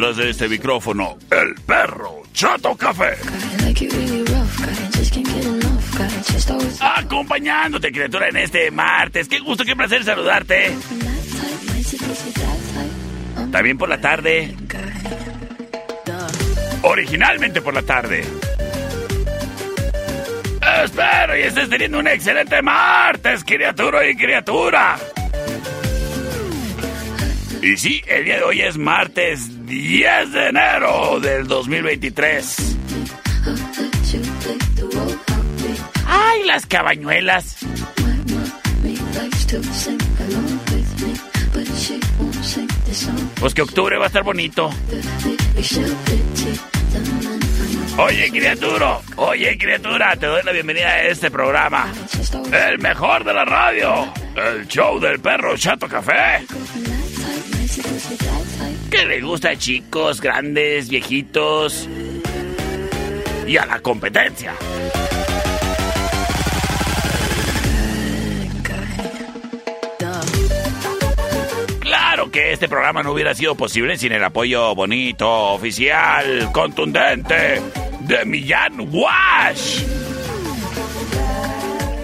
Detrás de este micrófono, el perro Chato Café. Acompañándote, criatura, en este martes. Qué gusto, qué placer saludarte. También por la tarde. Originalmente por la tarde. Espero y estés teniendo un excelente martes, criatura y criatura. Y sí, el día de hoy es martes 10 de enero del 2023. ¡Ay, las cabañuelas! Pues que octubre va a estar bonito. Oye, criatura, oye, criatura, te doy la bienvenida a este programa. El mejor de la radio. El show del perro Chato Café. Que le gusta a chicos, grandes, viejitos. Y a la competencia. Claro que este programa no hubiera sido posible sin el apoyo bonito, oficial, contundente de Millán Wash.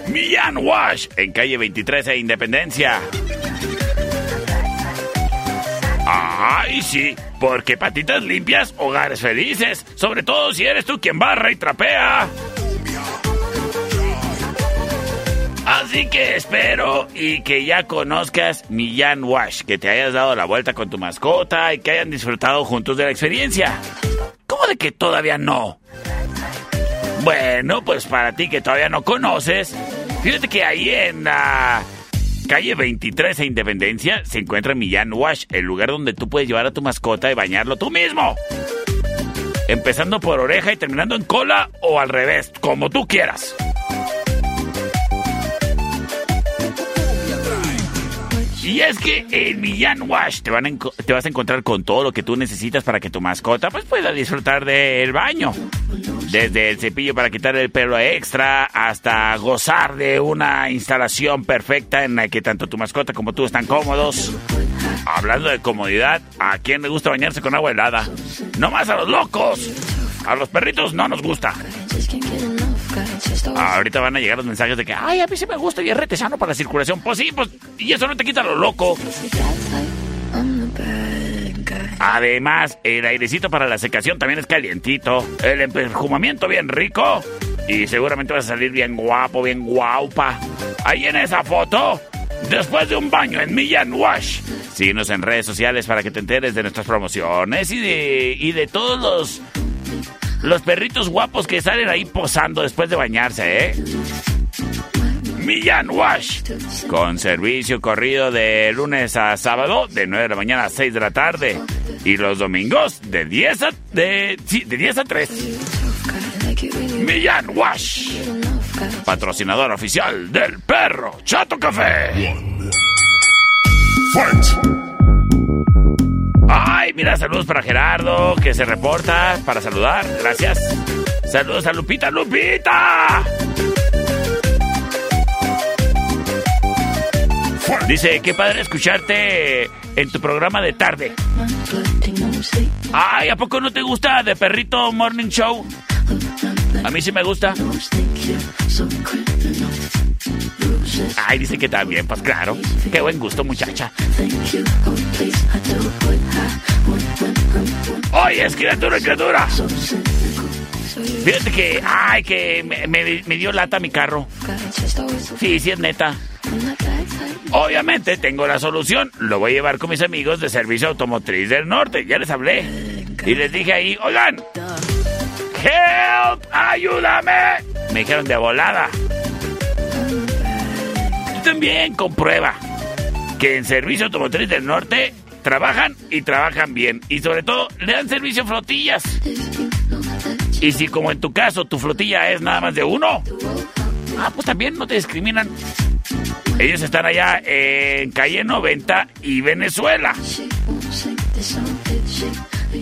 Millán Wash, en calle 23 e Independencia. Ay, sí, porque patitas limpias, hogares felices, sobre todo si eres tú quien barra y trapea. Así que espero y que ya conozcas Millán Wash, que te hayas dado la vuelta con tu mascota y que hayan disfrutado juntos de la experiencia. ¿Cómo de que todavía no? Bueno, pues para ti que todavía no conoces, fíjate que ahí en la calle 23 e Independencia se encuentra Millán Wash, el lugar donde tú puedes llevar a tu mascota y bañarlo tú mismo. Empezando por oreja y terminando en cola o al revés, como tú quieras. Y es que en Millán Wash te, te vas a encontrar con todo lo que tú necesitas para que tu mascota pues, pueda disfrutar del baño. Desde el cepillo para quitar el pelo extra hasta gozar de una instalación perfecta en la que tanto tu mascota como tú están cómodos. Hablando de comodidad, ¿a quién le gusta bañarse con agua helada? No más a los locos. A los perritos no nos gusta. Ahorita van a llegar los mensajes de que, ay, a mí sí me gusta y es retesano para la circulación. Pues sí, pues, y eso no te quita lo loco. Además, el airecito para la secación también es calientito. El perfumamiento bien rico. Y seguramente vas a salir bien guapo, bien guaupa. Ahí en esa foto, después de un baño en Millán Wash. Síguenos en redes sociales para que te enteres de nuestras promociones y de, y de todos los, los perritos guapos que salen ahí posando después de bañarse, ¿eh? Millán Wash. Con servicio corrido de lunes a sábado, de 9 de la mañana a 6 de la tarde. Y los domingos, de 10 a, de, sí, de 10 a 3. Millán Wash. patrocinador oficial del perro Chato Café. Ay, mira, saludos para Gerardo, que se reporta para saludar. Gracias. Saludos a Lupita, Lupita. Dice, qué padre escucharte en tu programa de tarde. Ay, ¿a poco no te gusta de Perrito Morning Show? A mí sí me gusta. Ay, dice que también, pues claro. Qué buen gusto, muchacha. Oye, es criatura, criatura. Fíjate que, ay, que me, me dio lata mi carro. Sí, sí es neta. Obviamente tengo la solución. Lo voy a llevar con mis amigos de Servicio Automotriz del Norte. Ya les hablé. Y les dije ahí, oigan, help, ayúdame. Me dijeron de volada. También comprueba que en Servicio Automotriz del Norte trabajan y trabajan bien. Y sobre todo, le dan servicio a flotillas. Y si como en tu caso tu flotilla es nada más de uno, ah, pues también no te discriminan. Ellos están allá en calle 90 y Venezuela.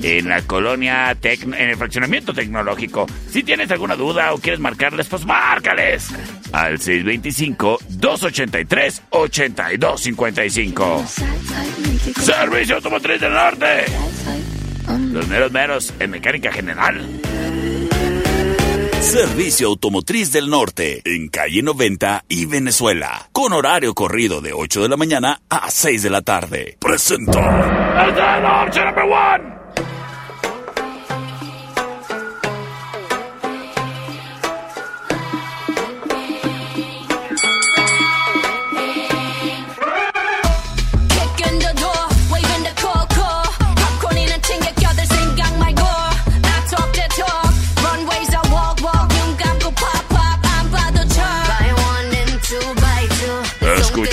En la colonia, en el fraccionamiento tecnológico. Si tienes alguna duda o quieres marcarles, pues márcales al 625-283-8255. Servicio Automotriz del Norte. Los meros meros en mecánica general. Servicio Automotriz del Norte, en calle 90 y Venezuela, con horario corrido de 8 de la mañana a 6 de la tarde. Presenta.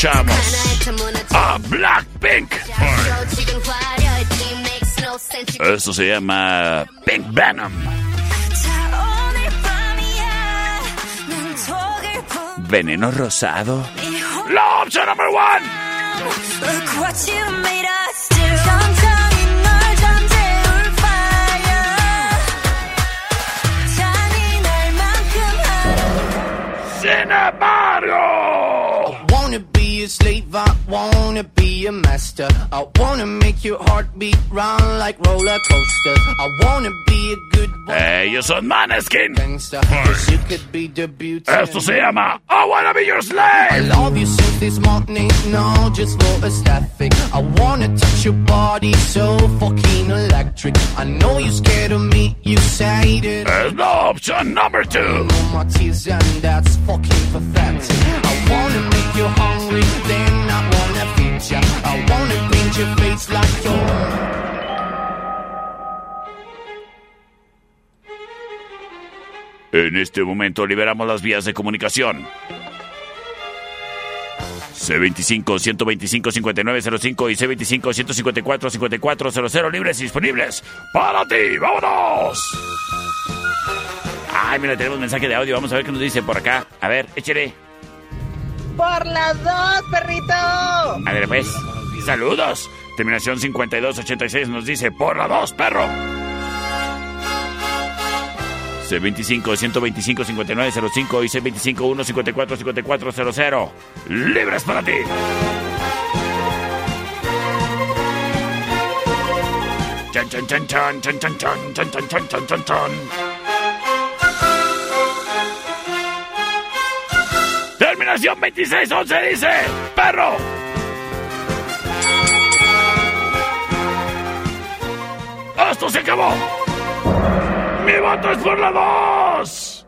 One. a Blackpink. Esto se llama Pink Venom. Veneno rosado. La opción number one. Sin embargo. Slave, I wanna be a master. I wanna make your heartbeat run like roller coasters. I wanna be a good boy. Eh, Ellos son Maneskin. Esto se llama I wanna be your slave. I love you since this morning, no, just for aesthetic. I wanna touch your body so fucking electric. I know you're scared of me, you say it. There's no option number two. No my tears and that's fucking pathetic. I wanna make you hungry then I wanna feed ya. En este momento liberamos las vías de comunicación. C25-125-5905 y C25-154-5400 libres y disponibles para ti. ¡Vámonos! Ay, mira, tenemos mensaje de audio. Vamos a ver qué nos dice por acá. A ver, échale. Por las dos, perrito. A ver, pues. Saludos. Terminación 5286 nos dice por las dos, perro. C25 125 5905 y C25 154 5400. Libres para ti. Chan chan chan chan chan chan chan chan chan chan chan chan 2611 dice, perro. Esto se acabó. Mi voto es por la 2.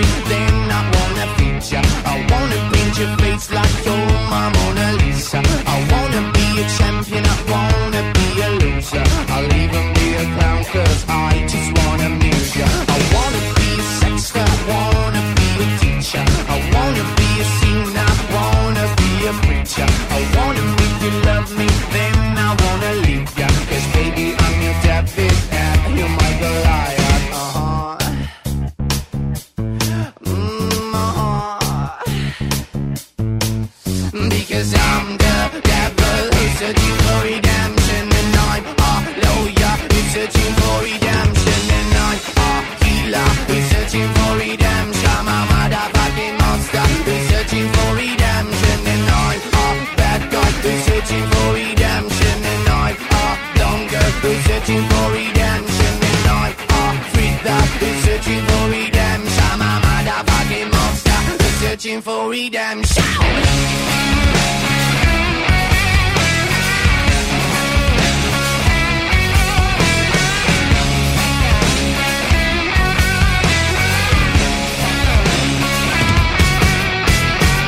then I wanna feature. I wanna paint your face like you're my Mona Lisa. I wanna be a champion, I wanna be a loser. I'll even be a clown, cause I just wanna amuse ya. I wanna be a sexter, I wanna be a teacher. I wanna be a singer, I wanna be a preacher. Searching for redemption And I'm a dumb girl who's searching for redemption And I'm a freak that who's searching for redemption. I'm a motherfucking monster who's searching for redemption.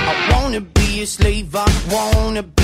I wanna be a slave, I wanna be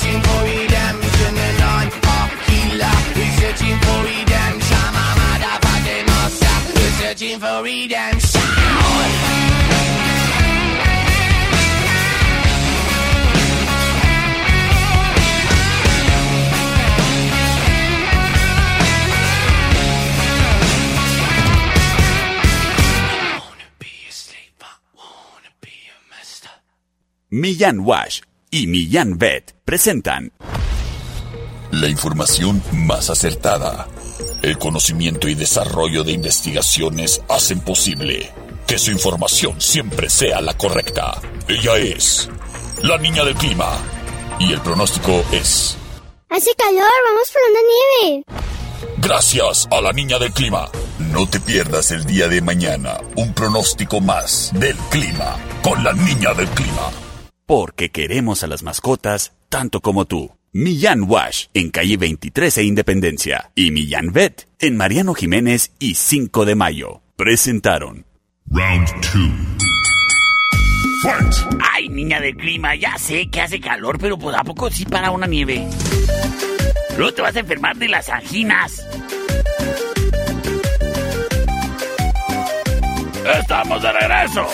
searching for redemption And I'm a healer, we're searching for redemption I'm a motherfucking monster, we're searching for redemption Millán Wash y Millán Vet presentan La información más acertada. El conocimiento y desarrollo de investigaciones hacen posible que su información siempre sea la correcta. Ella es la niña del clima. Y el pronóstico es... Hace calor, vamos por una nieve. Gracias a la niña del clima. No te pierdas el día de mañana un pronóstico más del clima con la niña del clima. Porque queremos a las mascotas tanto como tú. Millán Wash en calle 23 e Independencia y Millán Vet en Mariano Jiménez y 5 de mayo. Presentaron Round 2. Fight! Ay, niña del clima, ya sé que hace calor, pero pues a poco sí para una nieve. Luego te vas a enfermar de las anginas. Estamos de regreso.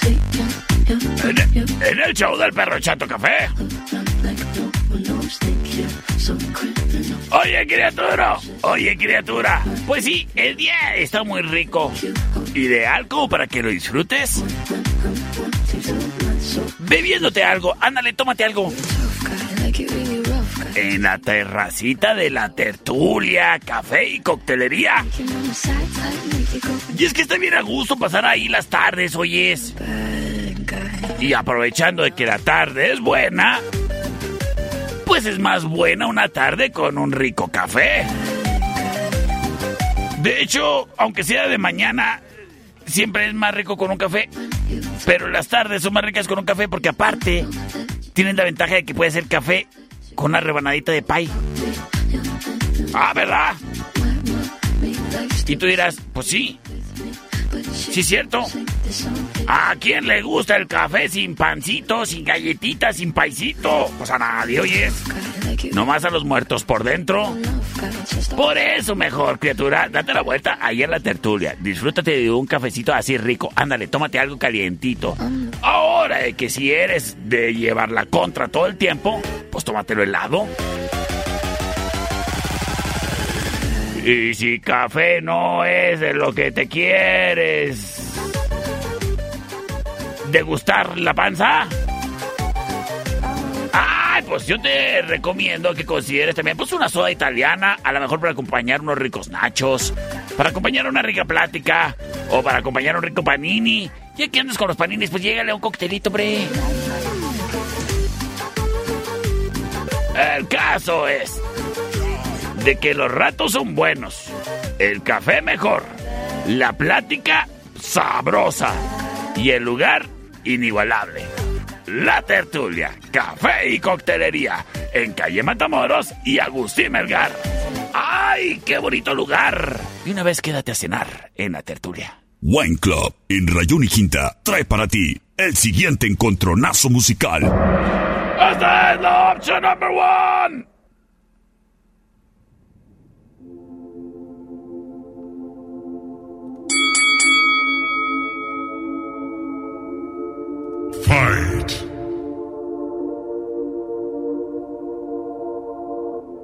En, el show del perro Chato Café. Oye, criatura. Oye, criatura. Pues sí, el día está muy rico. Ideal como para que lo disfrutes. Bebiéndote algo. Ándale, tómate algo. En la terracita de la tertulia, café y coctelería. Y es que está bien a gusto pasar ahí las tardes, oyes. Y aprovechando de que la tarde es buena, pues es más buena una tarde con un rico café. De hecho, aunque sea de mañana, siempre es más rico con un café. Pero las tardes son más ricas con un café porque aparte tienen la ventaja de que puede ser café con una rebanadita de pay. Ah, ¿verdad? Y tú dirás, pues sí. Sí, cierto. ¿A quién le gusta el café sin pancito, sin galletitas, sin paisito? Pues a nadie, oyes. Nomás a los muertos por dentro. Por eso mejor, criatura, date la vuelta ahí en la tertulia. Disfrútate de un cafecito así rico. Ándale, tómate algo calientito. Ahora de que si eres de llevar la contra todo el tiempo, pues tómatelo helado. Y si café no es de lo que te quieres degustar la panza. Ay, pues yo te recomiendo que consideres también pues una soda italiana, a lo mejor para acompañar unos ricos nachos, para acompañar una rica plática o para acompañar un rico panini. Y aquí andas con los paninis, pues llégale un coctelito, hombre. El caso es de que los ratos son buenos, el café mejor, la plática sabrosa y el lugar inigualable. La Tertulia, Café y Coctelería, en calle Matamoros y Agustín Melgar. ¡Ay, qué bonito lugar! Y una vez quédate a cenar en La Tertulia. Wine Club en Rayón y Quinta trae para ti el siguiente encontronazo musical. ¡Esta es la opción number one! Fight.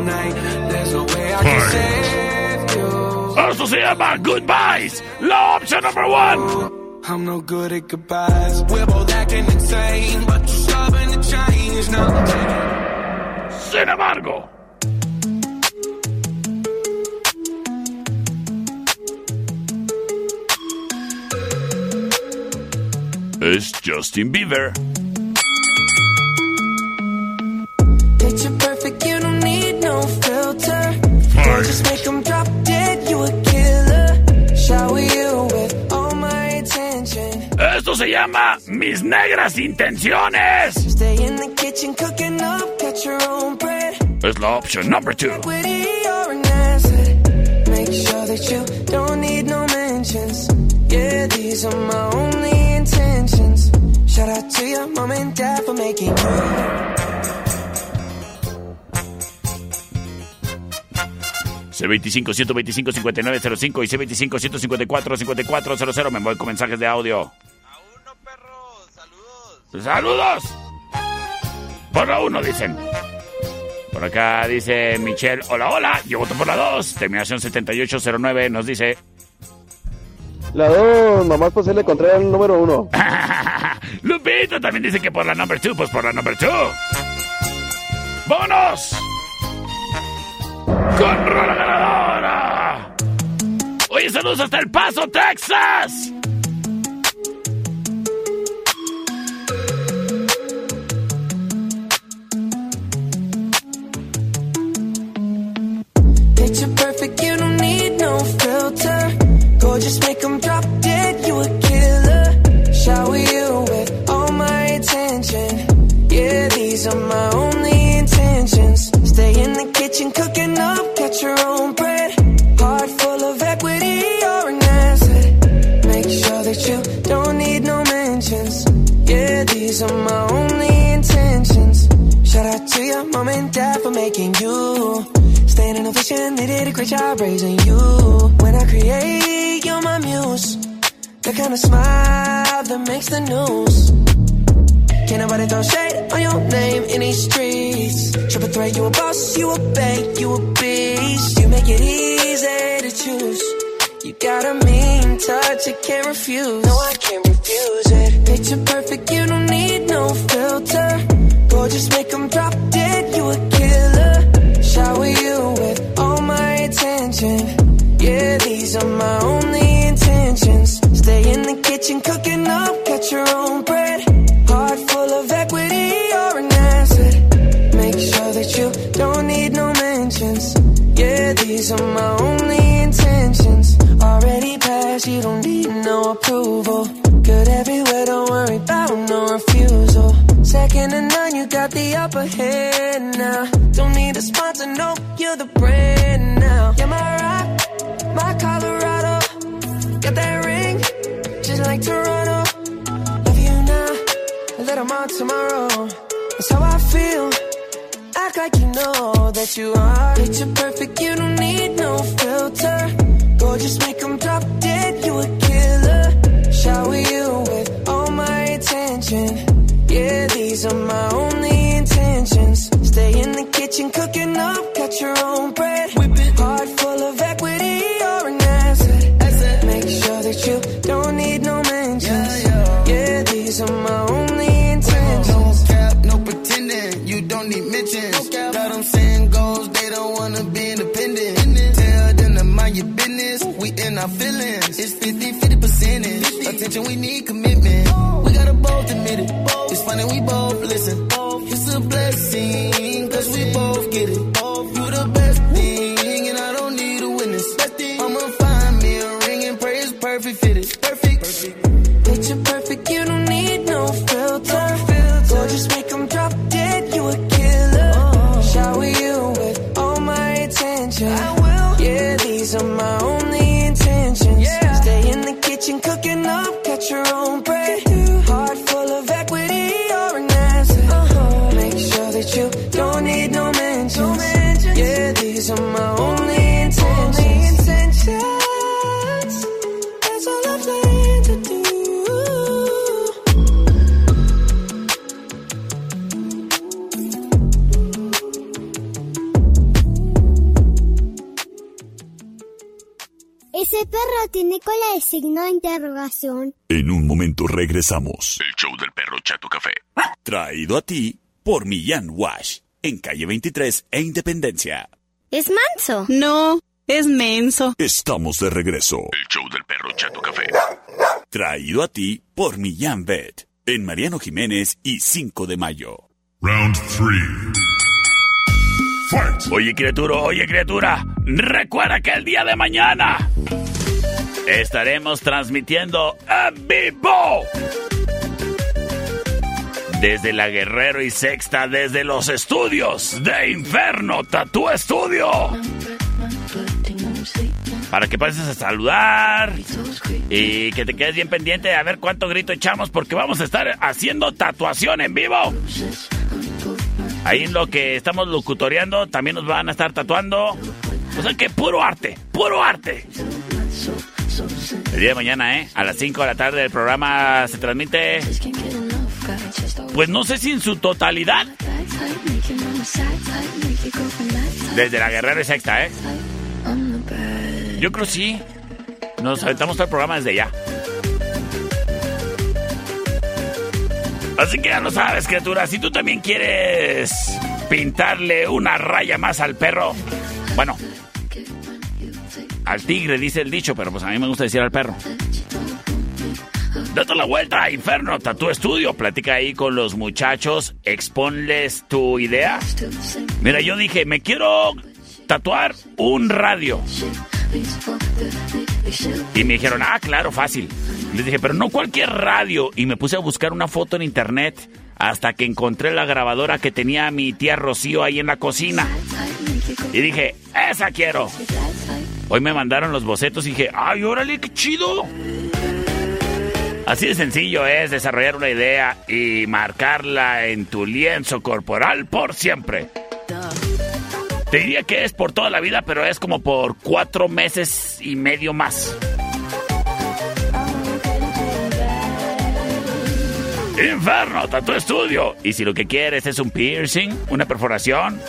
tonight. There's no way I can Fight. save you. Esto se llama Goodbyes. La opción number one. I'm no good at goodbyes. We're both acting insane, but you're stubborn to change. Now, Sin embargo. Es Justin Bieber. Se llama Mis Negras Intenciones. Kitchen up. Es la opción number two. Witty or an asset. Make sure that you don't need no mentions. Yeah, these are my only intentions. Shout out to your mom and dad for making you. C25 125 5905 y C25 154 5400. Me voy con mensajes de audio. ¡Saludos! Por la uno, dicen. Por acá dice Michelle, hola, hola, yo voto por la 2. Terminación 7809 nos dice, La 2, nomás pues le encontré el número 1. Lupito también dice que por la number 2, pues por la number 2. ¡Vámonos! ¡Con rola ganadora! Oye, saludos hasta El Paso, Texas. No filter. Gorgeous, make them drop dead, you a killer. Shower you with all my attention. Yeah, these are my only intentions. Stay in the kitchen cooking up, get your own A they did a great job raising you. When I create, you're my muse. The kind of smile that makes the news. Can't nobody throw shade on your name in these streets. Triple threat, you a boss, you a bank, you a beast. You make it easy to choose. You got a mean touch, I can't refuse. No, I can't refuse it. Picture perfect, you don't need no filter. Gorgeous, make them drop dead, know that you are. Picture perfect, you don't need no filter. Gorgeous, make them drop En un momento regresamos. El show del perro Chato Café. Traído a ti por Millán Wash. En calle 23 e Independencia. ¿Es manso? No, es menso. Estamos de regreso. El show del perro Chato Café. Traído a ti por Millán Vet. En Mariano Jiménez y 5 de mayo. Round 3. Oye, criatura, oye, criatura. Recuerda que el día de mañana estaremos transmitiendo en vivo. Desde la Guerrero y Sexta, desde los estudios de Inferno Tatú Estudio. Para que pases a saludar y que te quedes bien pendiente a ver cuánto grito echamos porque vamos a estar haciendo tatuación en vivo. Ahí en lo que estamos locutoreando también nos van a estar tatuando. O sea que puro arte, puro arte. El día de mañana, ¿eh? A las 5 de la tarde el programa se transmite... Pues no sé si en su totalidad. Desde la Guerrero y Sexta, ¿eh? Yo creo sí. Nos aventamos todo el programa desde ya. Así que ya lo sabes, criatura. Si tú también quieres pintarle una raya más al perro, bueno, al tigre dice el dicho, pero pues a mí me gusta decir al perro. Date la vuelta Inferno Tattoo Studio. Platica ahí con los muchachos. Exponles tu idea. Mira, yo dije, me quiero tatuar un radio. Y me dijeron, ah, claro, fácil. Les dije, pero no cualquier radio. Y me puse a buscar una foto en internet hasta que encontré la grabadora que tenía mi tía Rocío ahí en la cocina. Y dije, esa quiero. Hoy me mandaron los bocetos y dije, ay, órale, qué chido. Así de sencillo es desarrollar una idea y marcarla en tu lienzo corporal por siempre. Te diría que es por toda la vida, pero es como por cuatro meses y medio más. Inferno, Tatu Estudio. Y si lo que quieres es un piercing, una perforación,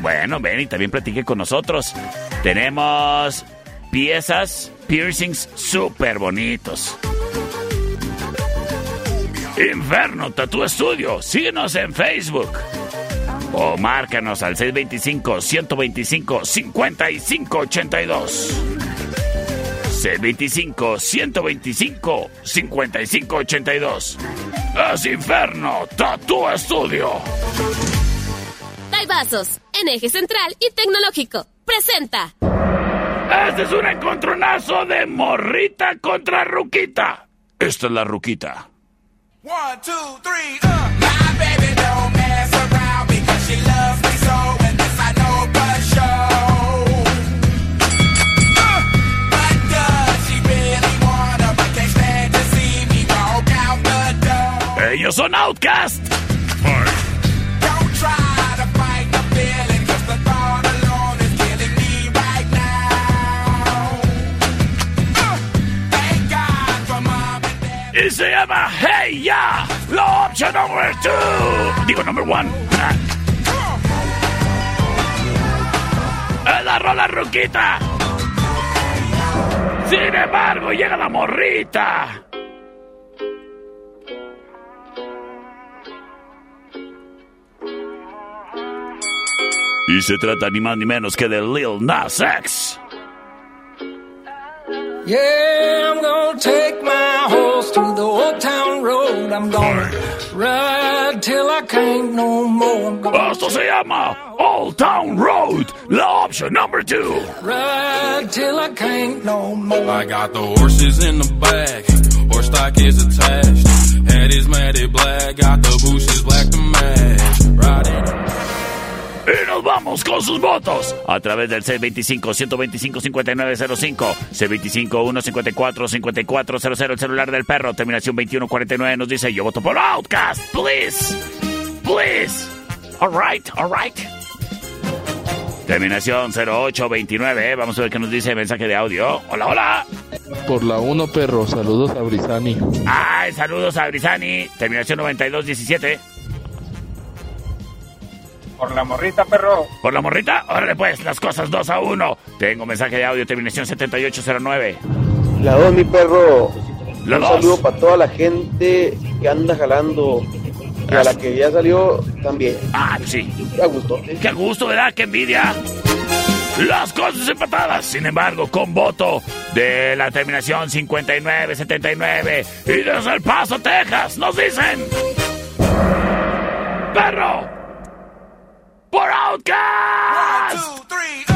bueno, ven y también platique con nosotros. Tenemos piezas, piercings súper bonitos. Inferno Tattoo Estudio. Síguenos en Facebook. O márcanos al 625-125-5582. 625-125-5582. Es Inferno Tattoo Estudio. Vasos, en eje central y tecnológico. Presenta. Este es un encontronazo de morrita contra ruquita. Esta es la ruquita. One, two, three, uh. My baby don't mess around because she loves me so, and this I Y se llama Hey Ya, la opción number two. Digo, number one. Es la rola ruquita. Sin embargo, llega la morrita. Y se trata ni más ni menos que de Lil Nas X. Yeah, I'm gonna take my horse to the old town road. I'm gonna ride till I can't no more. I'm gonna Esto se llama Old Town Road, la opción number two. ride till I can't no more. I got the horses in the back, horse stock is attached. Head is matted black, got the bushes black to match. Riding. Y nos vamos con sus votos a través del C25-125-5905, C25-154-5400, el celular del perro, terminación 2149, nos dice, yo voto por Outcast, please, please, alright, alright. Terminación 0829, eh, vamos a ver qué nos dice el mensaje de audio. Hola, hola. Por la 1, perro. Saludos a Brisani. Ay, saludos a Brisani, terminación 9217. Por la morrita, perro. ¿Por la morrita? Órale pues, las cosas 2 a 1. Tengo mensaje de audio, terminación 7809. La dos, mi perro. La Un dos. saludo para toda la gente que anda jalando. Y a la que ya salió también. Ah, sí. A gusto. ¡Qué gusto, ¿verdad? ¡Qué envidia! Las cosas empatadas, sin embargo, con voto de la terminación 5979 y desde El Paso, Texas, nos dicen... ¡Perro! We're outcasts! One, two, three.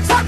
makes.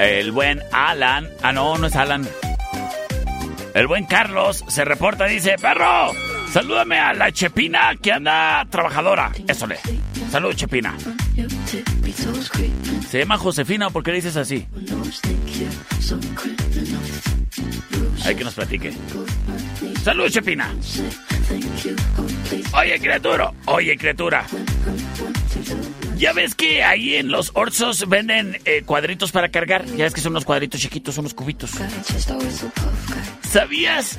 El buen Alan. Ah, no, no es Alan. El buen Carlos se reporta, dice, perro, salúdame a la Chepina que anda trabajadora. Eso le. Salud, Chepina. Se llama Josefina, ¿por qué le dices así? Hay que nos platique. Salud, Chepina. Oye, criatura. Oye, criatura. Ya ves que ahí en los Orzos venden eh, cuadritos para cargar. Ya ves que son unos cuadritos chiquitos, unos cubitos. ¿Sabías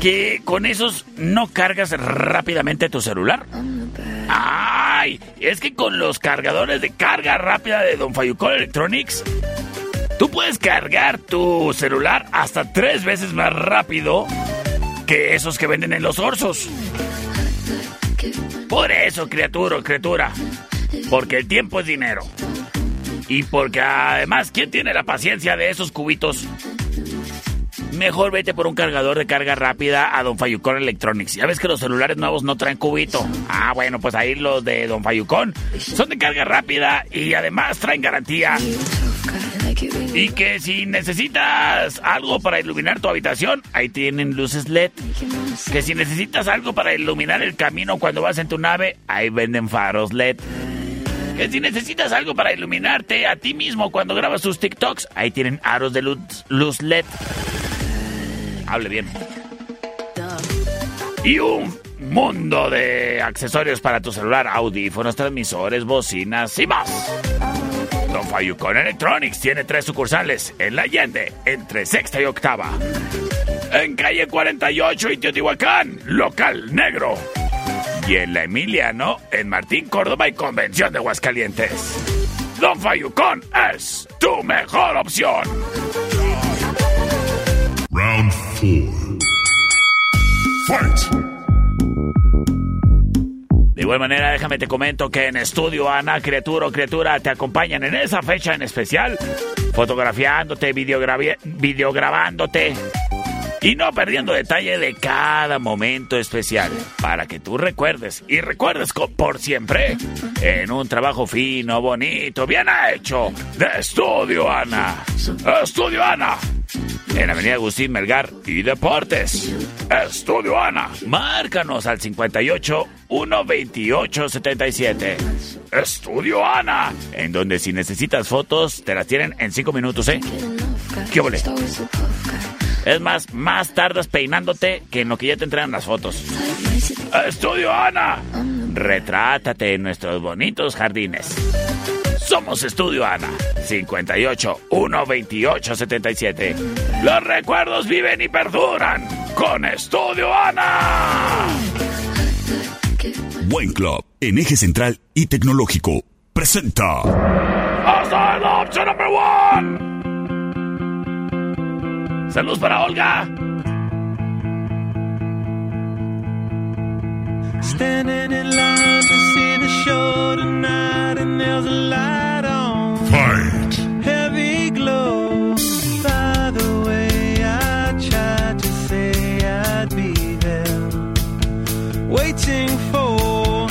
que con esos no cargas rápidamente tu celular? ¡Ay! Es que con los cargadores de carga rápida de Don Fayucol Electronics, tú puedes cargar tu celular hasta tres veces más rápido que esos que venden en los Orzos. Por eso, criatura, criatura. Porque el tiempo es dinero. Y porque además, ¿quién tiene la paciencia de esos cubitos? Mejor vete por un cargador de carga rápida a Don Fayucón Electronics. Ya ves que los celulares nuevos no traen cubito. Ah, bueno, pues ahí los de Don Fayucón son de carga rápida y además traen garantía. Y que si necesitas algo para iluminar tu habitación, ahí tienen luces LED. Que si necesitas algo para iluminar el camino cuando vas en tu nave, ahí venden faros LED. Que si necesitas algo para iluminarte a ti mismo cuando grabas tus TikToks, ahí tienen aros de luz, LED. Hable bien. Y un mundo de accesorios para tu celular, audífonos, transmisores, bocinas y más. Don Fayucon Electronics tiene tres sucursales en La Allende, entre sexta y octava. En calle 48 y Teotihuacán, local negro. Y en La Emiliano, en Martín Córdoba y Convención de Aguascalientes. Don Fayucon es tu mejor opción. Round 4. Fight. De igual manera, déjame te comento que en estudio Ana, criatura o criatura, te acompañan en esa fecha en especial, fotografiándote, videograbándote y no perdiendo detalle de cada momento especial, para que tú recuerdes y recuerdes por siempre en un trabajo fino, bonito, bien hecho de Estudio Ana. Estudio Ana. En Avenida Agustín Melgar y Deportes. Estudio Ana. Márcanos al 58 128 77. Estudio Ana. En donde si necesitas fotos, te las tienen en 5 minutos, ¿eh? ¿Qué? Es más, más tardas peinándote que en lo que ya te entregan las fotos. Estudio Ana. Retrátate en nuestros bonitos jardines. Somos Estudio Ana. 58 128 77. Los recuerdos viven y perduran con Estudio Ana. Buen Club, en eje central y tecnológico, presenta. Hasta la opción number one. Saludos para Olga. Standing in line to see the show tonight, and there's a light Waiting for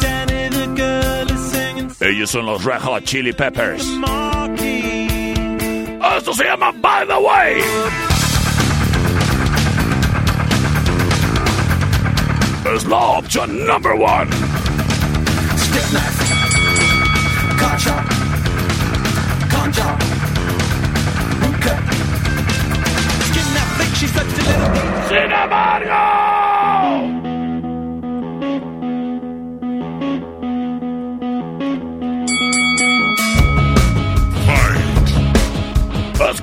Danny, the girl is singing Ellos son los Red Hot Chili Peppers. Esto se llama By the Way. Es la opción number one. Step left. Car chop. Con chop. Boot. Skin that thick, she flexed a little. Sin embargo.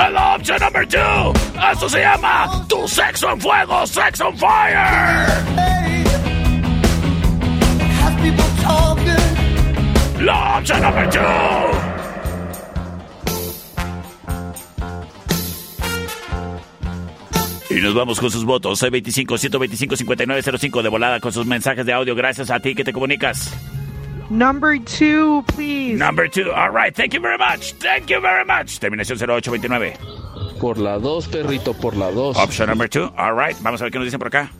Where you lay number two. Esto se llama Tu Sexo en Fuego, Sex on Fire. La opción number two. Y nos vamos con sus votos. 625-125-5905 de volada con sus mensajes de audio. Gracias a ti que te comunicas. Number two, please. Number two. All right. Thank you very much. Thank you very much. Terminación 0829. Por la dos, perrito, por la dos. Option number two. All right. Vamos a ver qué nos dicen por acá.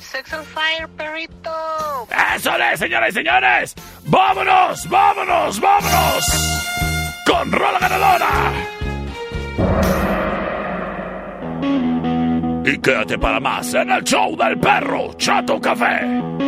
Sex on fire, perrito. ¡Eso es, señoras y señores! ¡Vámonos! ¡Vámonos! ¡Vámonos! ¡Con rola ganadora! Y quédate para más en el show del perro Chato Café.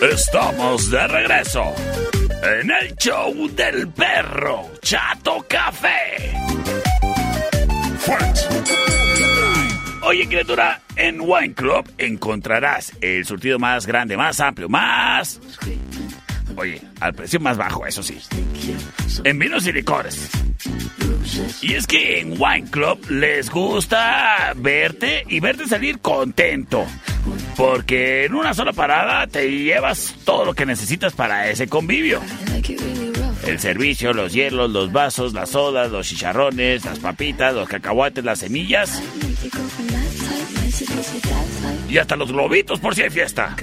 Estamos de regreso en el show del perro Chato Café. Oye, criatura, en Wine Club encontrarás el surtido más grande, más amplio, más oye, al precio más bajo, eso sí. En vinos y licores. Y es que en Wine Club les gusta verte y verte salir contento. Porque en una sola parada te llevas todo lo que necesitas para ese convivio. El servicio, los hielos, los vasos, las sodas, los chicharrones, las papitas, los cacahuates, las semillas. Y hasta los globitos por si hay fiesta.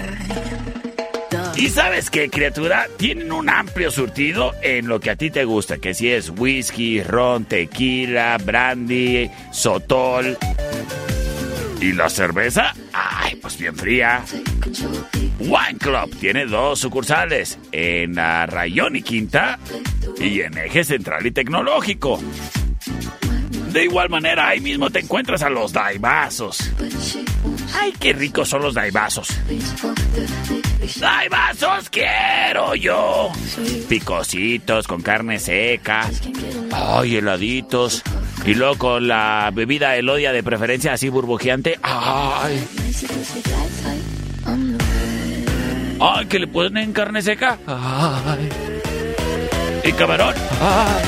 Y sabes qué, criatura, tienen un amplio surtido en lo que a ti te gusta, que si es whisky, ron, tequila, brandy, sotol. ¿Y la cerveza? Ay, pues bien fría. Wine Club tiene dos sucursales, en la Rayón y Quinta y en Eje Central y Tecnológico. De igual manera, ahí mismo te encuentras a los daibazos. ¡Ay, qué ricos son los daibazos! ¡Daibazos quiero yo! Picositos con carne seca. ¡Ay, heladitos! Y luego con la bebida elodia de preferencia así burbujeante. ¡Ay! ¡Ay, que le ponen carne seca! ¡Ay! ¿Y camarón? ¡Ay!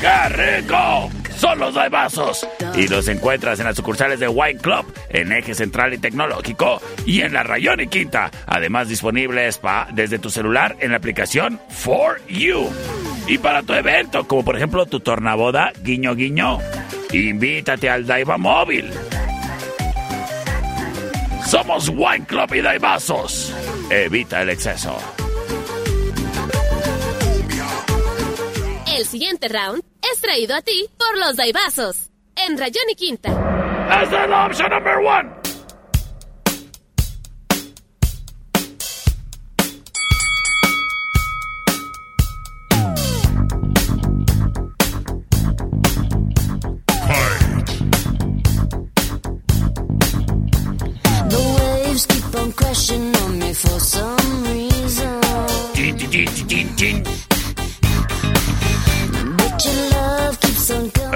¡Qué rico! Son los daibazos. Y los encuentras en las sucursales de Wine Club, en Eje Central y Tecnológico y en la Rayón y Quinta. Además disponibles pa desde tu celular en la aplicación For You. Y para tu evento, como por ejemplo tu tornaboda, guiño guiño, invítate al Daiva Móvil. Somos Wine Club y Daibazos. Evita el exceso. El siguiente round es traído a ti por los Daibazos. En Rayón y Quinta. Es la opción number one. The waves keep on crashing on me for some reason. But your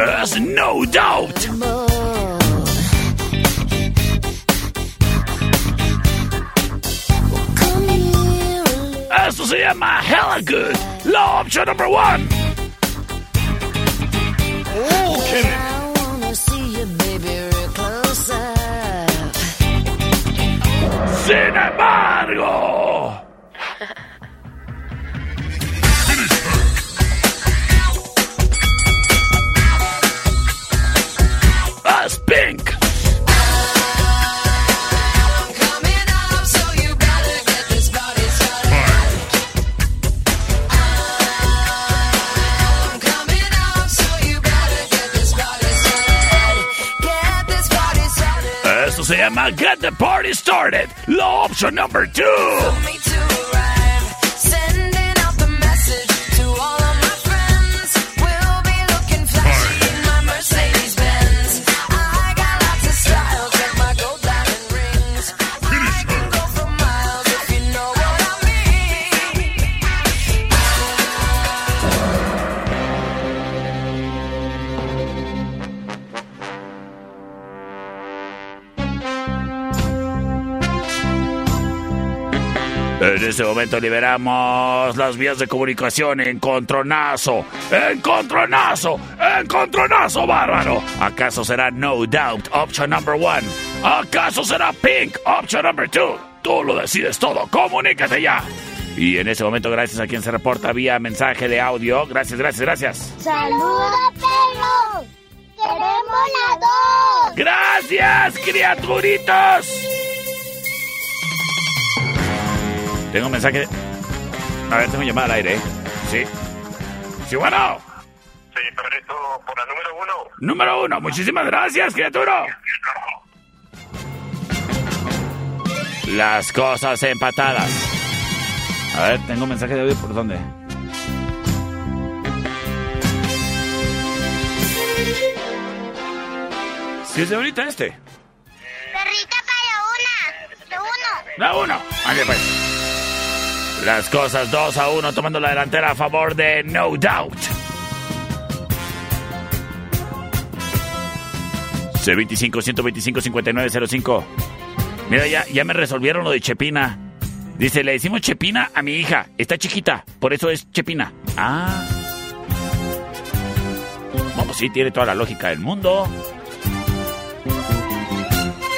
There's no doubt. more. Come here a little. Esto se llama Hella Good. La opción number one. I wanna see you, baby, real close up. Sin embargo. se llama Get the Party Started, la opción número 2. En este momento liberamos las vías de comunicación. Encontronazo, encontronazo, encontronazo bárbaro. ¿Acaso será No Doubt, option number one? ¿Acaso será Pink, option number two? Tú lo decides todo, comunícate ya. Y en este momento, gracias a quien se reporta vía mensaje de audio. Gracias, gracias, gracias. ¡Saluda, perro! ¡Queremos la dos! Gracias, criaturitos. Tengo un mensaje. A ver, tengo llamada al aire. ¿eh? Sí. Sí, bueno. Sí, perrito, por la número uno. Número uno. Muchísimas gracias, criatura. Las cosas empatadas. A ver, tengo un mensaje de audio por dónde. Si es de ahorita este. Perrita para una. De uno. La uno. Vale, pues. Las cosas 2 a 1 tomando la delantera a favor de No Doubt. C25 125 5905. Mira, ya, ya me resolvieron lo de Chepina. Dice, le decimos Chepina a mi hija. Está chiquita, por eso es Chepina. Ah. Vamos, sí, tiene toda la lógica del mundo.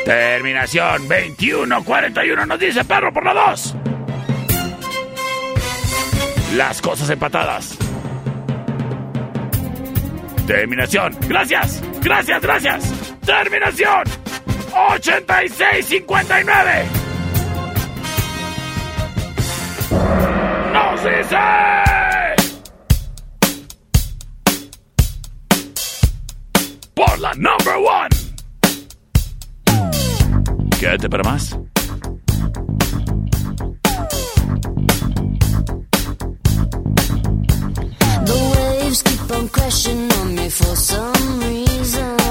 Terminación 21-41 nos dice perro por la 2. Las cosas empatadas. Terminación. Gracias. Gracias, gracias. Terminación. 86-59. Nos dice. Por la number one. Quédate para más. The waves keep on crashing on me for some reason.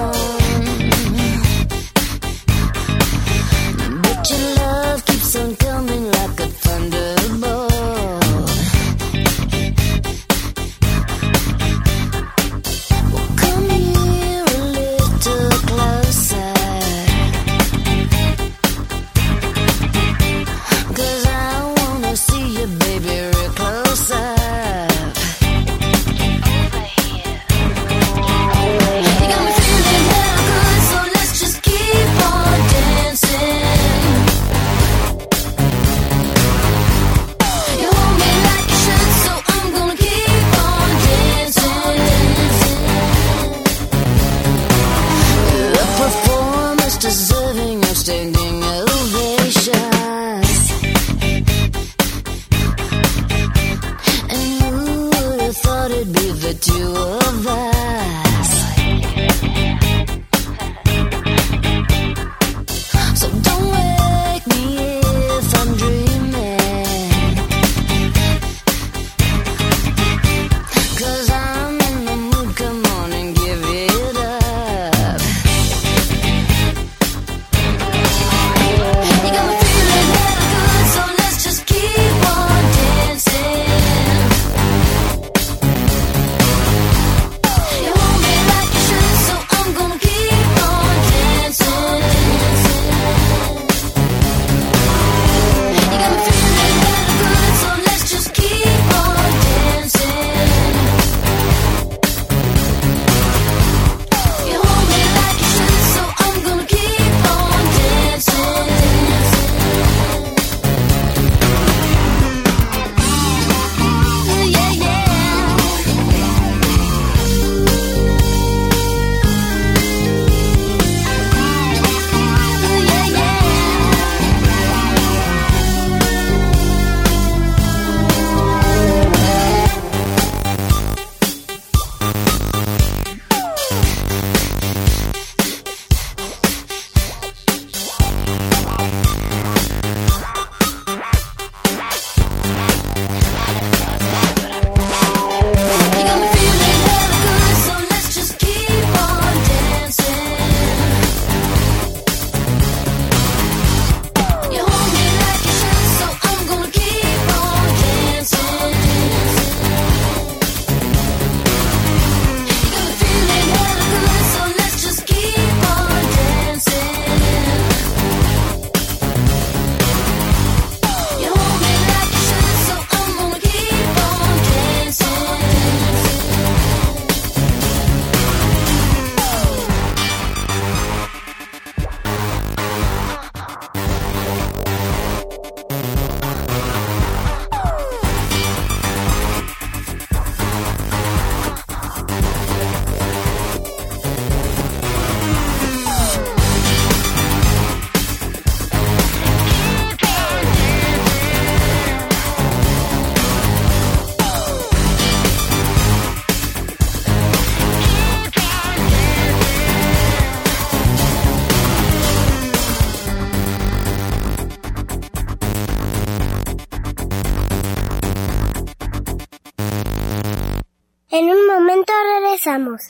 Regresamos.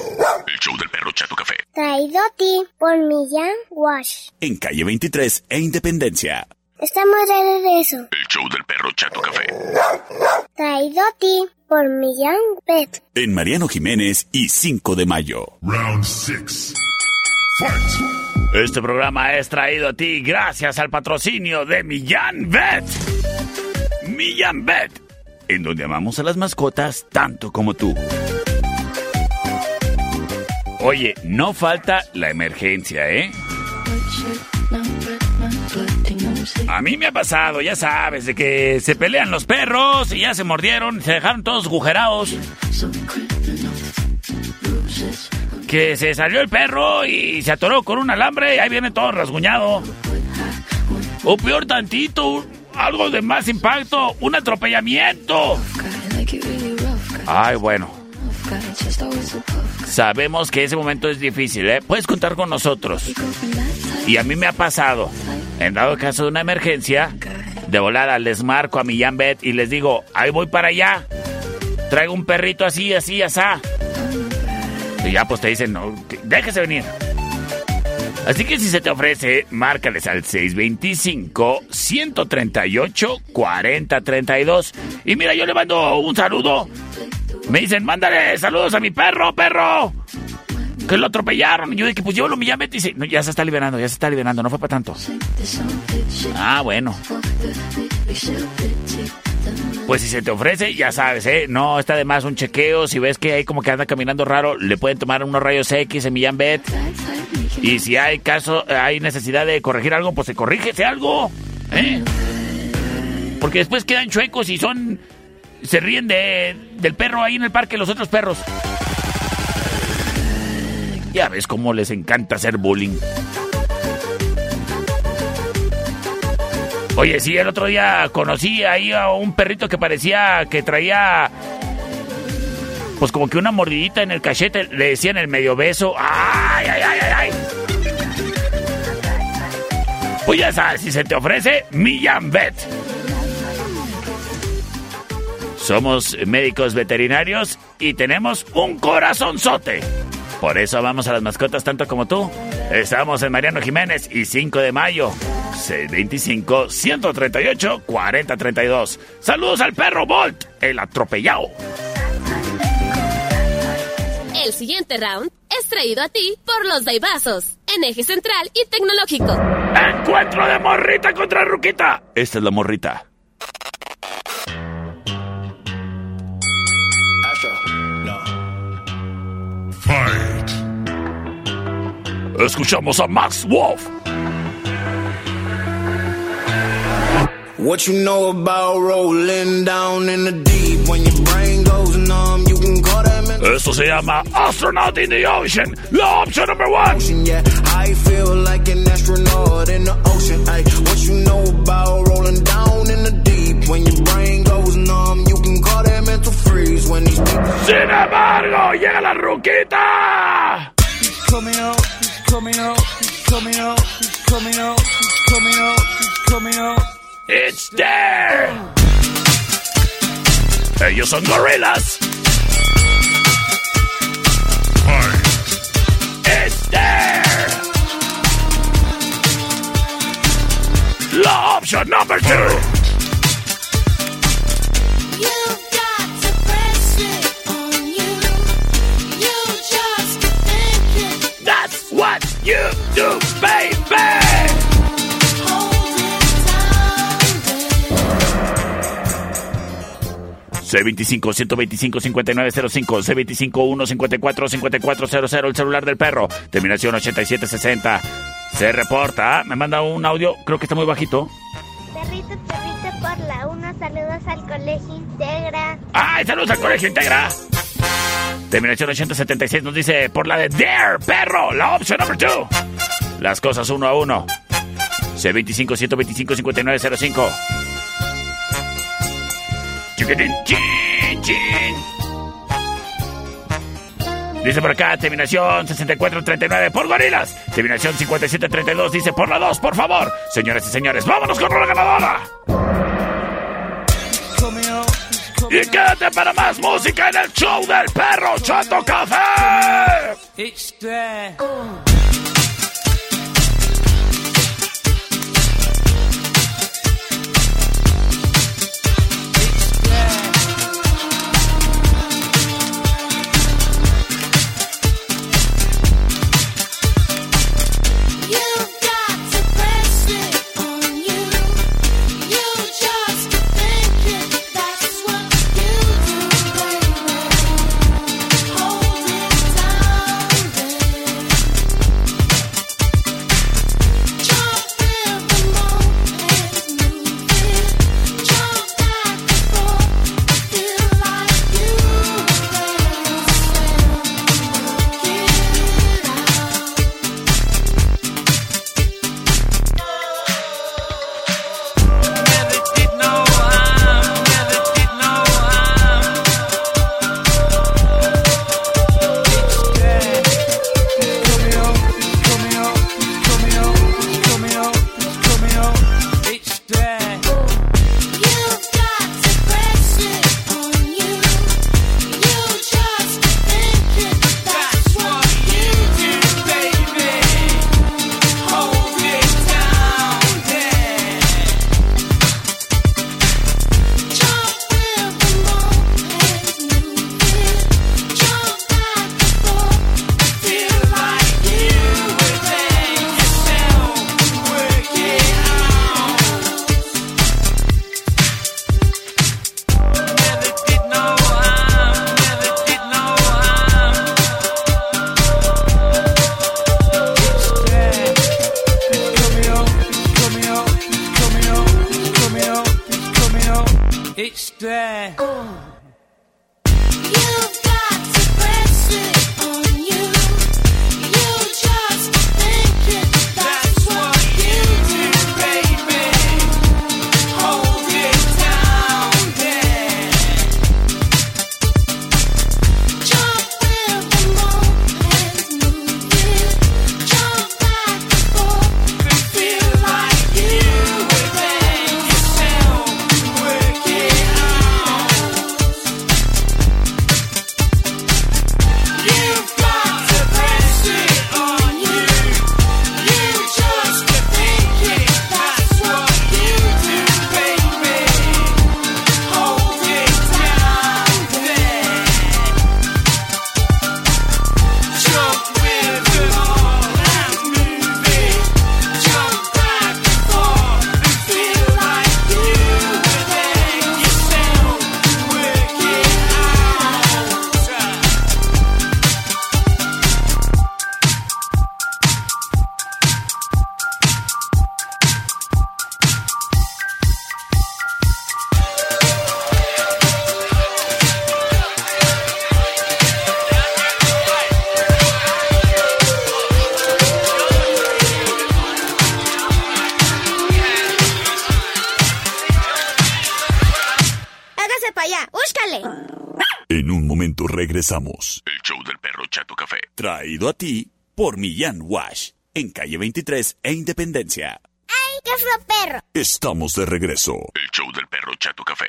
El show del perro Chato Café. Traído a ti por Millán Wash. En calle 23 e Independencia. Estamos de regreso. El show del perro Chato Café. Traído a ti por Millán Pet. En Mariano Jiménez y 5 de mayo. Round 6. Este programa es traído a ti gracias al patrocinio de Millán Vet. Millán Bet, en donde amamos a las mascotas tanto como tú. Oye, no falta la emergencia, ¿eh? A mí me ha pasado, ya sabes, de que se pelean los perros y ya se mordieron, se dejaron todos agujerados. Que se salió el perro y se atoró con un alambre y ahí viene todo rasguñado. O peor tantito, algo de más impacto, un atropellamiento. Ay, bueno. Sabemos que ese momento es difícil, ¿eh? Puedes contar con nosotros. Y a mí me ha pasado. En dado caso de una emergencia, de volada les marco a mi Bet y les digo, ahí voy para allá. Traigo un perrito así, así, asá. Y ya pues te dicen, no, déjese venir. Así que si se te ofrece, márcales al 625-138-4032. Y mira, yo le mando un saludo. Me dicen, mándale saludos a mi perro, perro. Que lo atropellaron. Y yo dije, pues llévalo mi llame. Dice, no, ya se está liberando, ya se está liberando, no fue para tanto. Ah, bueno. Pues si se te ofrece, ya sabes, ¿eh? No está de más un chequeo. Si ves que hay como que anda caminando raro, le pueden tomar unos rayos X en Millán Bet. Y si hay caso, hay necesidad de corregir algo, pues se corrígese algo. ¿eh? Porque después quedan chuecos y son. Se ríen de, del perro ahí en el parque, los otros perros. Ya ves cómo les encanta hacer bullying. Oye, sí, el otro día conocí ahí a un perrito que parecía que traía. Pues como que una mordidita en el cachete, le decían el medio beso. ¡Ay, ay, ay, ay, ay! Pues ya sabes, si se te ofrece, Millán Vet. Somos médicos veterinarios y tenemos un corazonzote. Por eso vamos a las mascotas tanto como tú. Estamos en Mariano Jiménez y 5 de mayo. 625-138-4032. Saludos al perro Bolt, el atropellado. El siguiente round es traído a ti por los Daibazos, en eje central y tecnológico. Encuentro de morrita contra ruquita. Esta es la morrita. Fight. Escuchamos a Max Wolf. What you know about rolling down in the deep when your brain goes numb? You can call that mental. Esto se llama Astronaut in the Ocean. La opción number one. Yeah, I feel like an astronaut in the ocean. Ay, what you know about rolling down in the Sin embargo, llega la ruquita. It's there. Ellos son gorillas. It's there. La opción number two. You do, baby. C25-125-5905, C25-154-5400, el celular del perro, terminación 8760. Se reporta, me manda un audio, creo que está muy bajito. Perrito, perrito por la 1, saludos al colegio Integra. ¡Ay, saludos al colegio Integra! Terminación 8076 nos dice, por la de Dare, perro, la opción number 2. Las cosas uno a uno. C25-125-5905. Chiquitín, chin, chin. Dice por acá, terminación 6439 por gorilas. Terminación 5732 dice por la 2, por favor. Señoras y señores, vámonos con la ganadora. Y quédate para más música en el show del perro Chato Café. It's there. En Traído a ti por Millán Wash. En calle 23 e Independencia. ¡Ay, qué fue perro! Estamos de regreso. El show del perro Chato Café.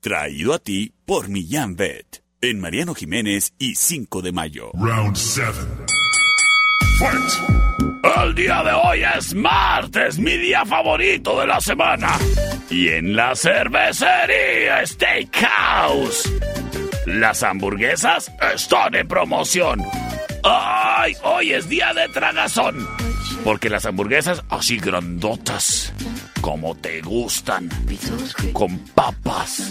Traído a ti por Millán Vet. En Mariano Jiménez y 5 de mayo. Round 7. El día de hoy es martes, mi día favorito de la semana. Y en la cervecería Steakhouse, las hamburguesas están en promoción. ¡Ay! Hoy es día de tragazón. Porque las hamburguesas así grandotas, como te gustan, con papas.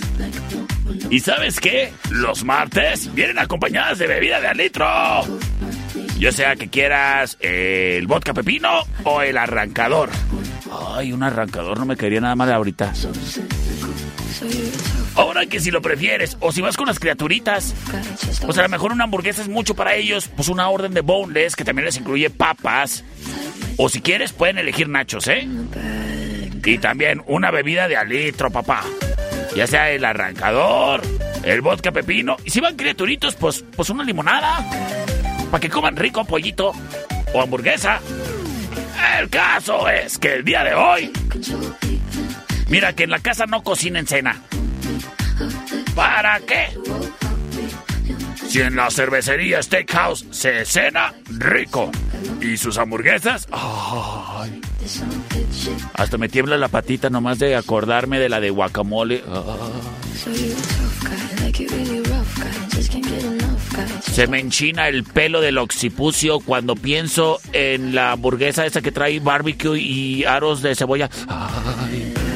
¿Y sabes qué? Los martes vienen acompañadas de bebida de al litro. Ya sea que quieras el vodka pepino o el arrancador. Ay, un arrancador no me caería nada mal ahorita. Ahora que si lo prefieres, o si vas con las criaturitas, pues a lo mejor una hamburguesa es mucho para ellos, pues una orden de boneless que también les incluye papas. O si quieres, pueden elegir nachos, ¿eh? Y también una bebida de alitro, papá. Ya sea el arrancador, el vodka pepino. Y si van criaturitos, pues, pues una limonada. Para que coman rico pollito o hamburguesa. El caso es que el día de hoy. Mira que en la casa no cocinen cena. ¿Para qué? Si en la cervecería Steakhouse se cena rico. Y sus hamburguesas. Hasta me tiembla la patita nomás de acordarme de la de guacamole. Se me enchina el pelo del occipucio cuando pienso en la hamburguesa esa que trae barbecue y aros de cebolla. Ay.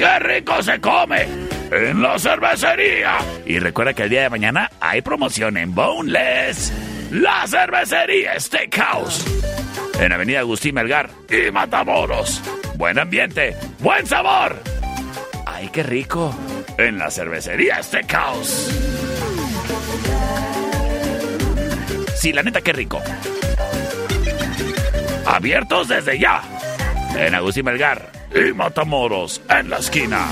¡Qué rico se come! En la cervecería. Y recuerda que el día de mañana hay promoción en Boneless. La cervecería Steakhouse. En Avenida Agustín Melgar y Matamoros. Buen ambiente, buen sabor. ¡Ay, qué rico! En la cervecería Steakhouse. Sí, la neta, qué rico. Abiertos desde ya. En Agustín Melgar y Matamoros, en la esquina.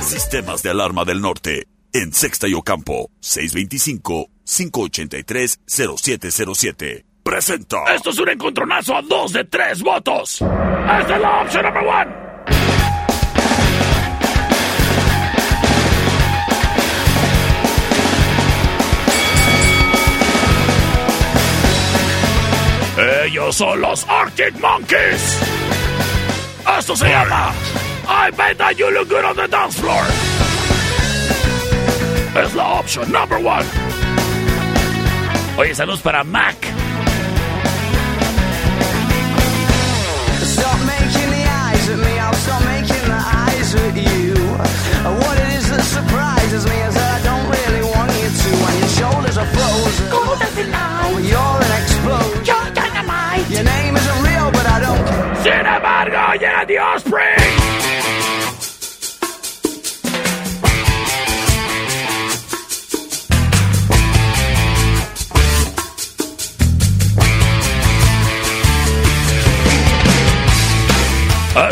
Sistemas de alarma del norte. En Sexta y Ocampo. 625-583-0707. Presenta. Esto es un encontronazo a dos de tres votos. Esta es la opción number one. Ellos son los Arctic Monkeys. Esto se llama I bet that you look good on the dance floor. Es la opción number one. Oye, saludos para Mac. Stop making the eyes at me, I'll stop making the eyes at you.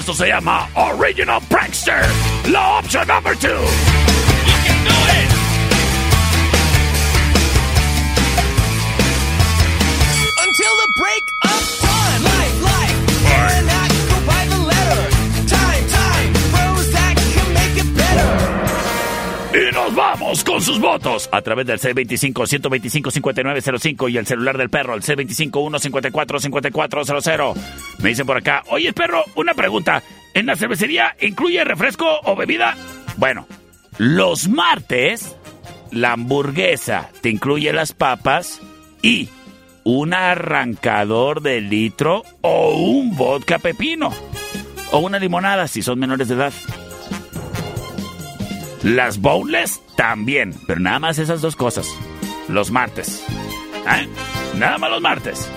Esto se llama Original Prankster. La opción number two. Vamos con sus votos a través del C25-125-5905 y el celular del perro, el C25-154-5400. Me dicen por acá, oye perro, una pregunta. ¿En la cervecería incluye refresco o bebida? Bueno, los martes, la hamburguesa te incluye las papas y un arrancador de litro o un vodka pepino. O una limonada si son menores de edad. Las bowls también, pero nada más esas dos cosas. Los martes. ¿Eh? Nada más los martes.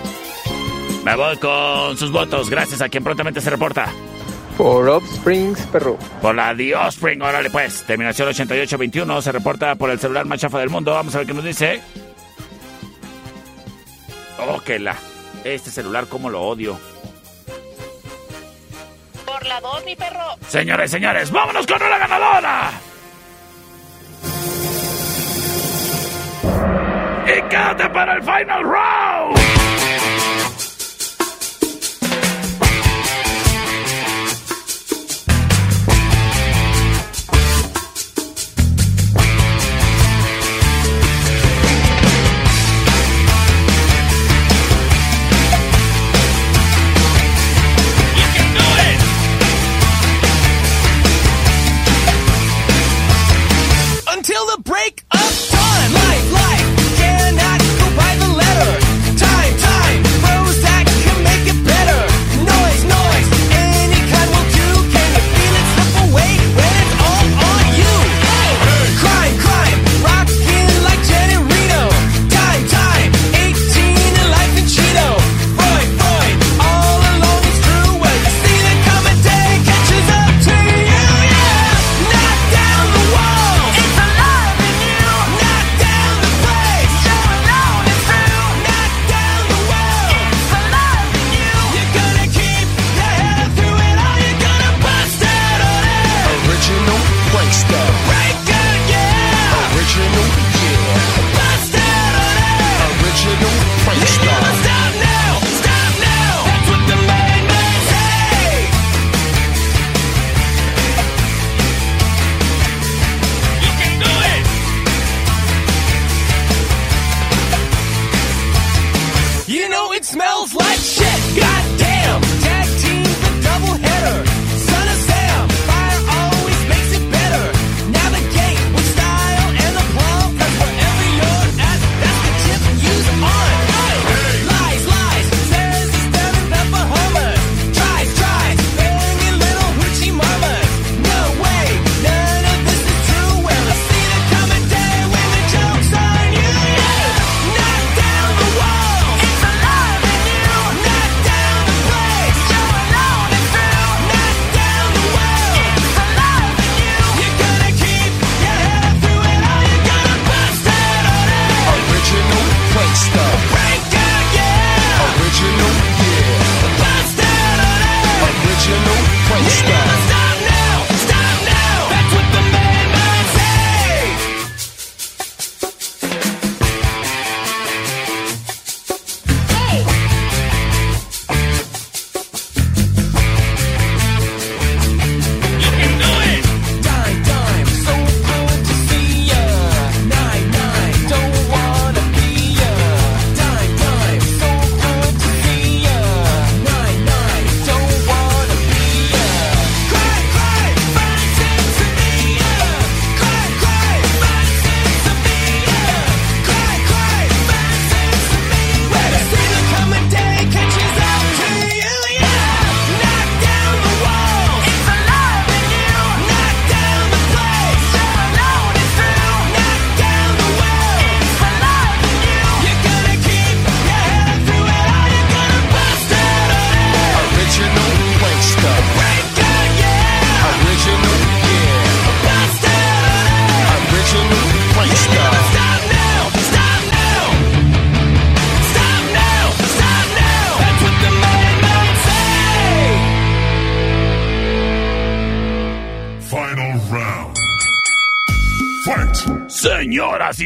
Me voy con sus votos, gracias a quien prontamente se reporta. Por Offsprings, perro. Por la The Offspring, órale pues. Terminación 8821, se reporta por el celular más chafa del mundo. Vamos a ver qué nos dice. Oh, que la. Este celular, cómo lo odio. Por la dos, mi perro. Señores, señores, vámonos con la ganadora. Y quédate para el final round.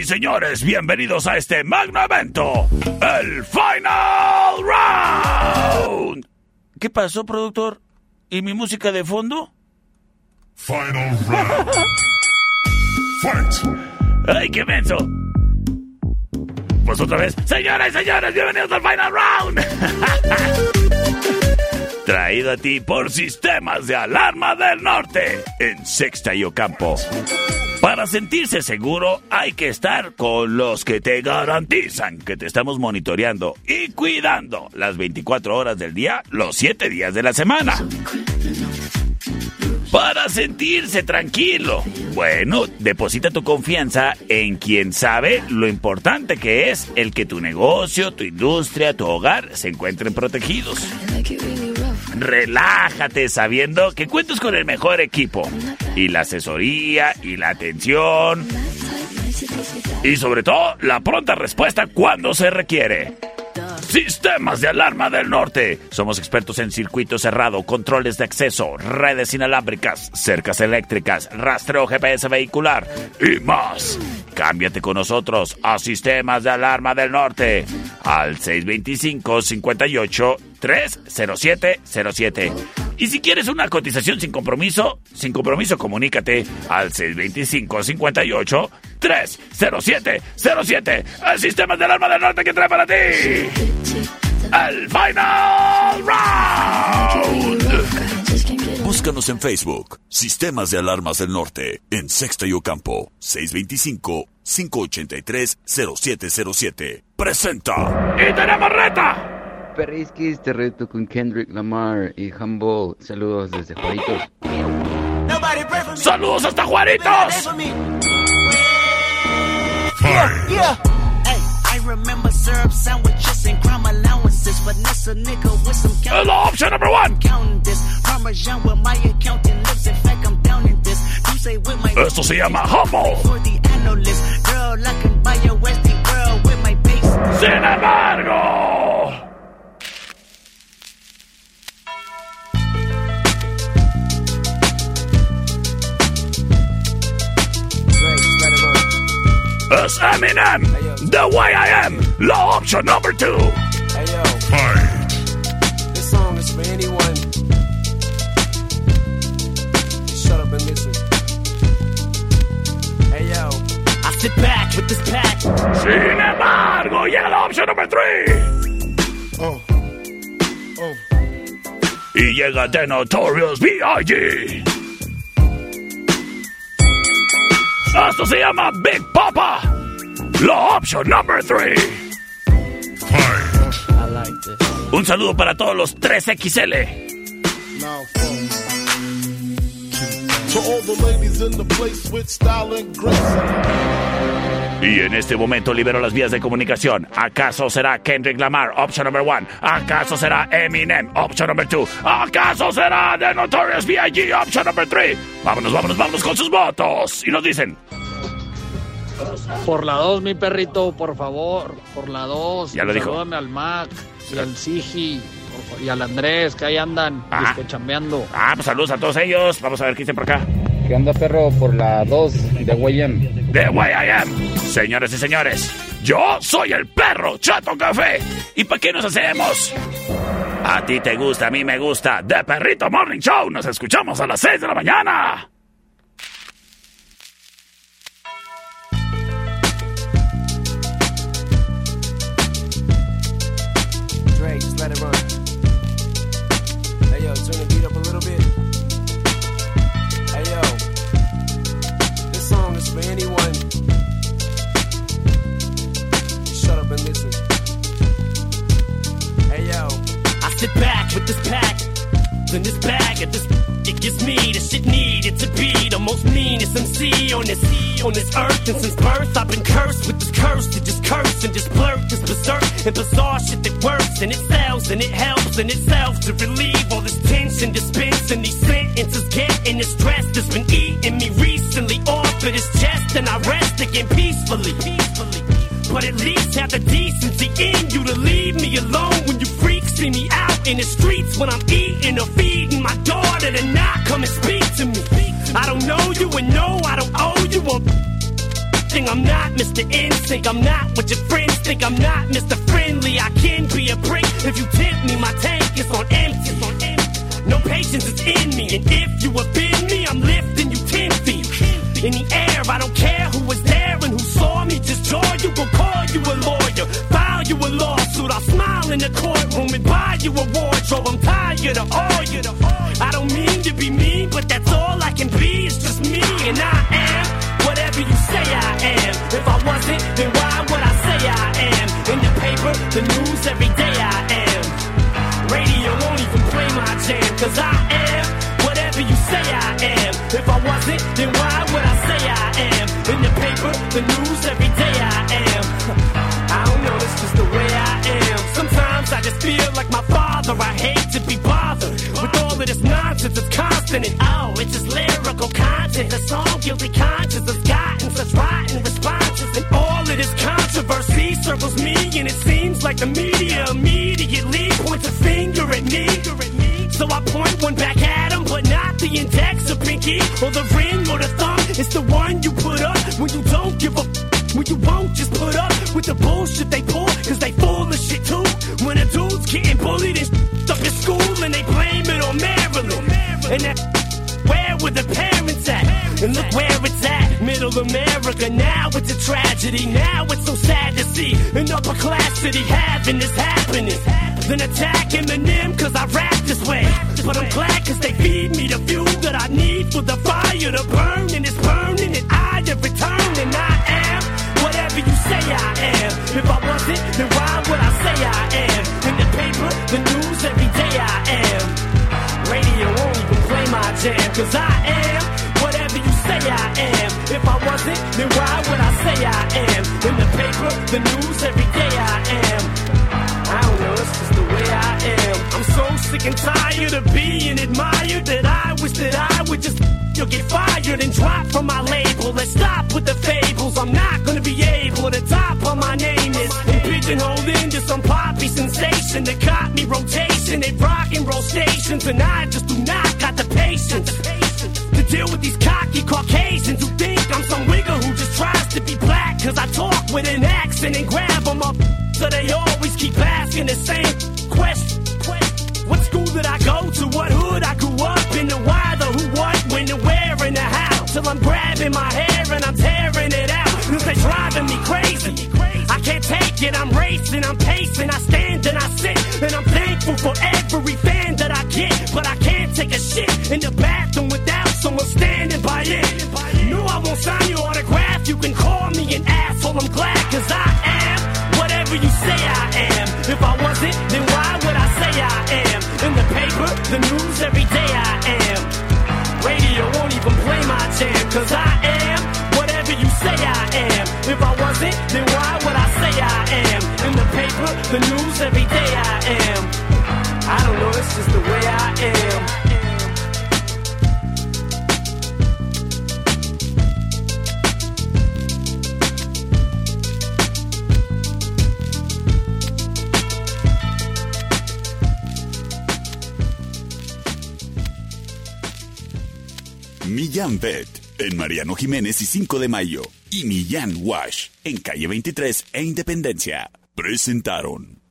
señores, bienvenidos a este magno evento, el Final Round. ¿Qué pasó, productor? ¿Y mi música de fondo? Final Round. Fight. ¡Ay, qué menso! Pues otra vez, señores, señores, bienvenidos al Final Round. Traído a ti por Sistemas de Alarma del Norte en Sexta y Ocampo. Para sentirse seguro hay que estar con los que te garantizan que te estamos monitoreando y cuidando las 24 horas del día, los 7 días de la semana. Para sentirse tranquilo. Bueno, deposita tu confianza en quien sabe lo importante que es el que tu negocio, tu industria, tu hogar se encuentren protegidos. Relájate sabiendo que cuentas con el mejor equipo y la asesoría y la atención y sobre todo la pronta respuesta cuando se requiere. Sistemas de Alarma del Norte. Somos expertos en circuito cerrado, controles de acceso, redes inalámbricas, cercas eléctricas, rastreo GPS vehicular y más. Cámbiate con nosotros a Sistemas de Alarma del Norte al 625 58 30707. Y si quieres una cotización sin compromiso, sin compromiso, comunícate al 625 58 30707. El sistema del arma del norte que trae para ti. El final round. Búscanos en Facebook, Sistemas de Alarmas del Norte, en Sexta y Ocampo, 625-583-0707. Presenta. ¡Y tenemos reta! Perrisquis, te reto con Kendrick Lamar y Humble. Saludos desde Juaritos. ¡Saludos hasta Juaritos! Yeah, yeah. Hey, I remember syrup sandwiches and crime allowances. Vanessa nigga with some Hello, option number one. Counting this. Parmesan with my accountant lips. In fact, I'm down in this. You say with my. Esto se llama Humble. For the analyst. Girl, I can buy a Westie world with my base. Sin embargo. Es Eminem, The Way I Am, la option number two. Hey yo, Fight. this song is for anyone. Shut up and listen. Hey yo, I sit back with this pack. Sin embargo, llega la option number three. oh, oh. Y llega The Notorious B.I.G. Esto se llama Big Papa. La option number three. Fight. I like this. Un saludo para todos los 3XL. Now, phone. To all the ladies in the place with style and grace. Y en este momento libero las vías de comunicación. ¿Acaso será Kendrick Lamar, option number one? ¿Acaso será Eminem, option number two? ¿Acaso será The Notorious B.I.G., option number three? Vámonos, vámonos, vámonos con sus votos. Y nos dicen, Por la 2, mi perrito, por favor. Por la 2. Ya lo dijo. Al Mac y al Sigi y al Andrés, que ahí andan chambeando. ah, pues saludos a todos ellos. Vamos a ver qué dicen por acá. ¿Qué onda, perro? Por la 2 de Guayam. The Way I Am. Señores y señores, yo soy el perro Chato Café. ¿Y para qué nos hacemos? A ti te gusta, a mí me gusta. The Perrito Morning Show. Nos escuchamos a las 6 de la mañana. Drake, just let it run. Hey yo, turn the beat up a On this on this earth. And since birth, I've been cursed with this curse to just curse and just blurt this berserk and bizarre shit that works and it sells and it helps in itself to relieve all this tension, dispense and these sentences getting this stress that's been eating me recently off of this chest. And I rest again peacefully. peacefully. But at least have the decency in you to leave me alone when you freaks see me out in the streets when I'm eating or feeding my daughter to not come and speak to me. I don't know you and no, I don't owe you a thing. I'm not Mr. Instinct. I'm not what your friends think. I'm not Mr. Friendly. I can be a prick if you tempt me. My tank is on empty. It's on empty. No patience is in me, and if you offend me, I'm lifting you ten feet in the air. I don't care who was there and who saw me. Just joy, you gon' call you a lawyer, file you a lawsuit. I'll smile in the courtroom and buy you a wardrobe. I'm tired of all you. I don't mean to be mean, but that's all I can be. It's just me, and I am say I am. If I wasn't, then why would I say I am? In the paper, the news, every day I am. Radio won't even play my jam, cause I am whatever you say I am. If I wasn't, then why would I say I am? In the paper, the news, every day I am. I don't know, it's just the way I am. Sometimes I just feel like my father. I hate to be bothered of this nonsense. It's constant and oh, it's just lyrical content. A song guilty conscience has gotten such rotten responses, and all of this controversy circles me, and it seems like the media immediately points a finger at me. So I point one back at him, but not the index or pinky or the ring or the thumb. It's the one you put up when you don't give a when you won't just put up with the bullshit they pull, cause they full of shit too. When a dude's getting bullied and And that where were the parents at? And look where it's at, middle America. Now it's a tragedy. Now it's so sad to see an upper class city having this happening. Then attack Eminem cause I rap this way. But I'm glad cause they feed me the fuel that I need for the fire to burn. And it's burning and I have returned and I am whatever you say I am. If I wasn't, then why would I say I am? In the paper, the news, every day I am. Radio play my jam, cause I am whatever you say I am. If I wasn't, then why would I say I am? In the paper, the news, every day I am. I don't know, it's just the way I am. I'm so sick and tired of being admired that I wish that I would just you'll get fired and drop from my label. Let's stop with the fables. I'm not gonna be able to top on my name is and pigeonholed into some poppy sensation that caught me rotation at rock and roll stations, and I just do not got the patience to deal with these cocky Caucasians who think I'm some wigger who just tries to be black. Cause I talk with an accent and grab them up. So they always keep asking the same question. What school did I go to? What hood I grew up in? The why, the who, what, when, the where, and the how. Till I'm grabbing my hair and I'm tearing it out. Cause they driving me crazy. I can't take it, I'm racing, I'm pacing, I stand and I sit. And I'm thankful for every fan that I get. But I can't take a shit in the bathroom without someone standing by it. No, I won't sign your autograph. You can call me an asshole, I'm glad, cause I am whatever you say I am. If I wasn't, then why would I say I am? In the paper, the news, every day I am. Radio won't even play my jam, cause I am whatever you say I am. If I wasn't, then why would I say I am? In the paper, the news, every day I am. It's just. Millán Vet en Mariano Jiménez y 5 de Mayo. Y Millán Wash en calle 23 e Independencia. Presentaron.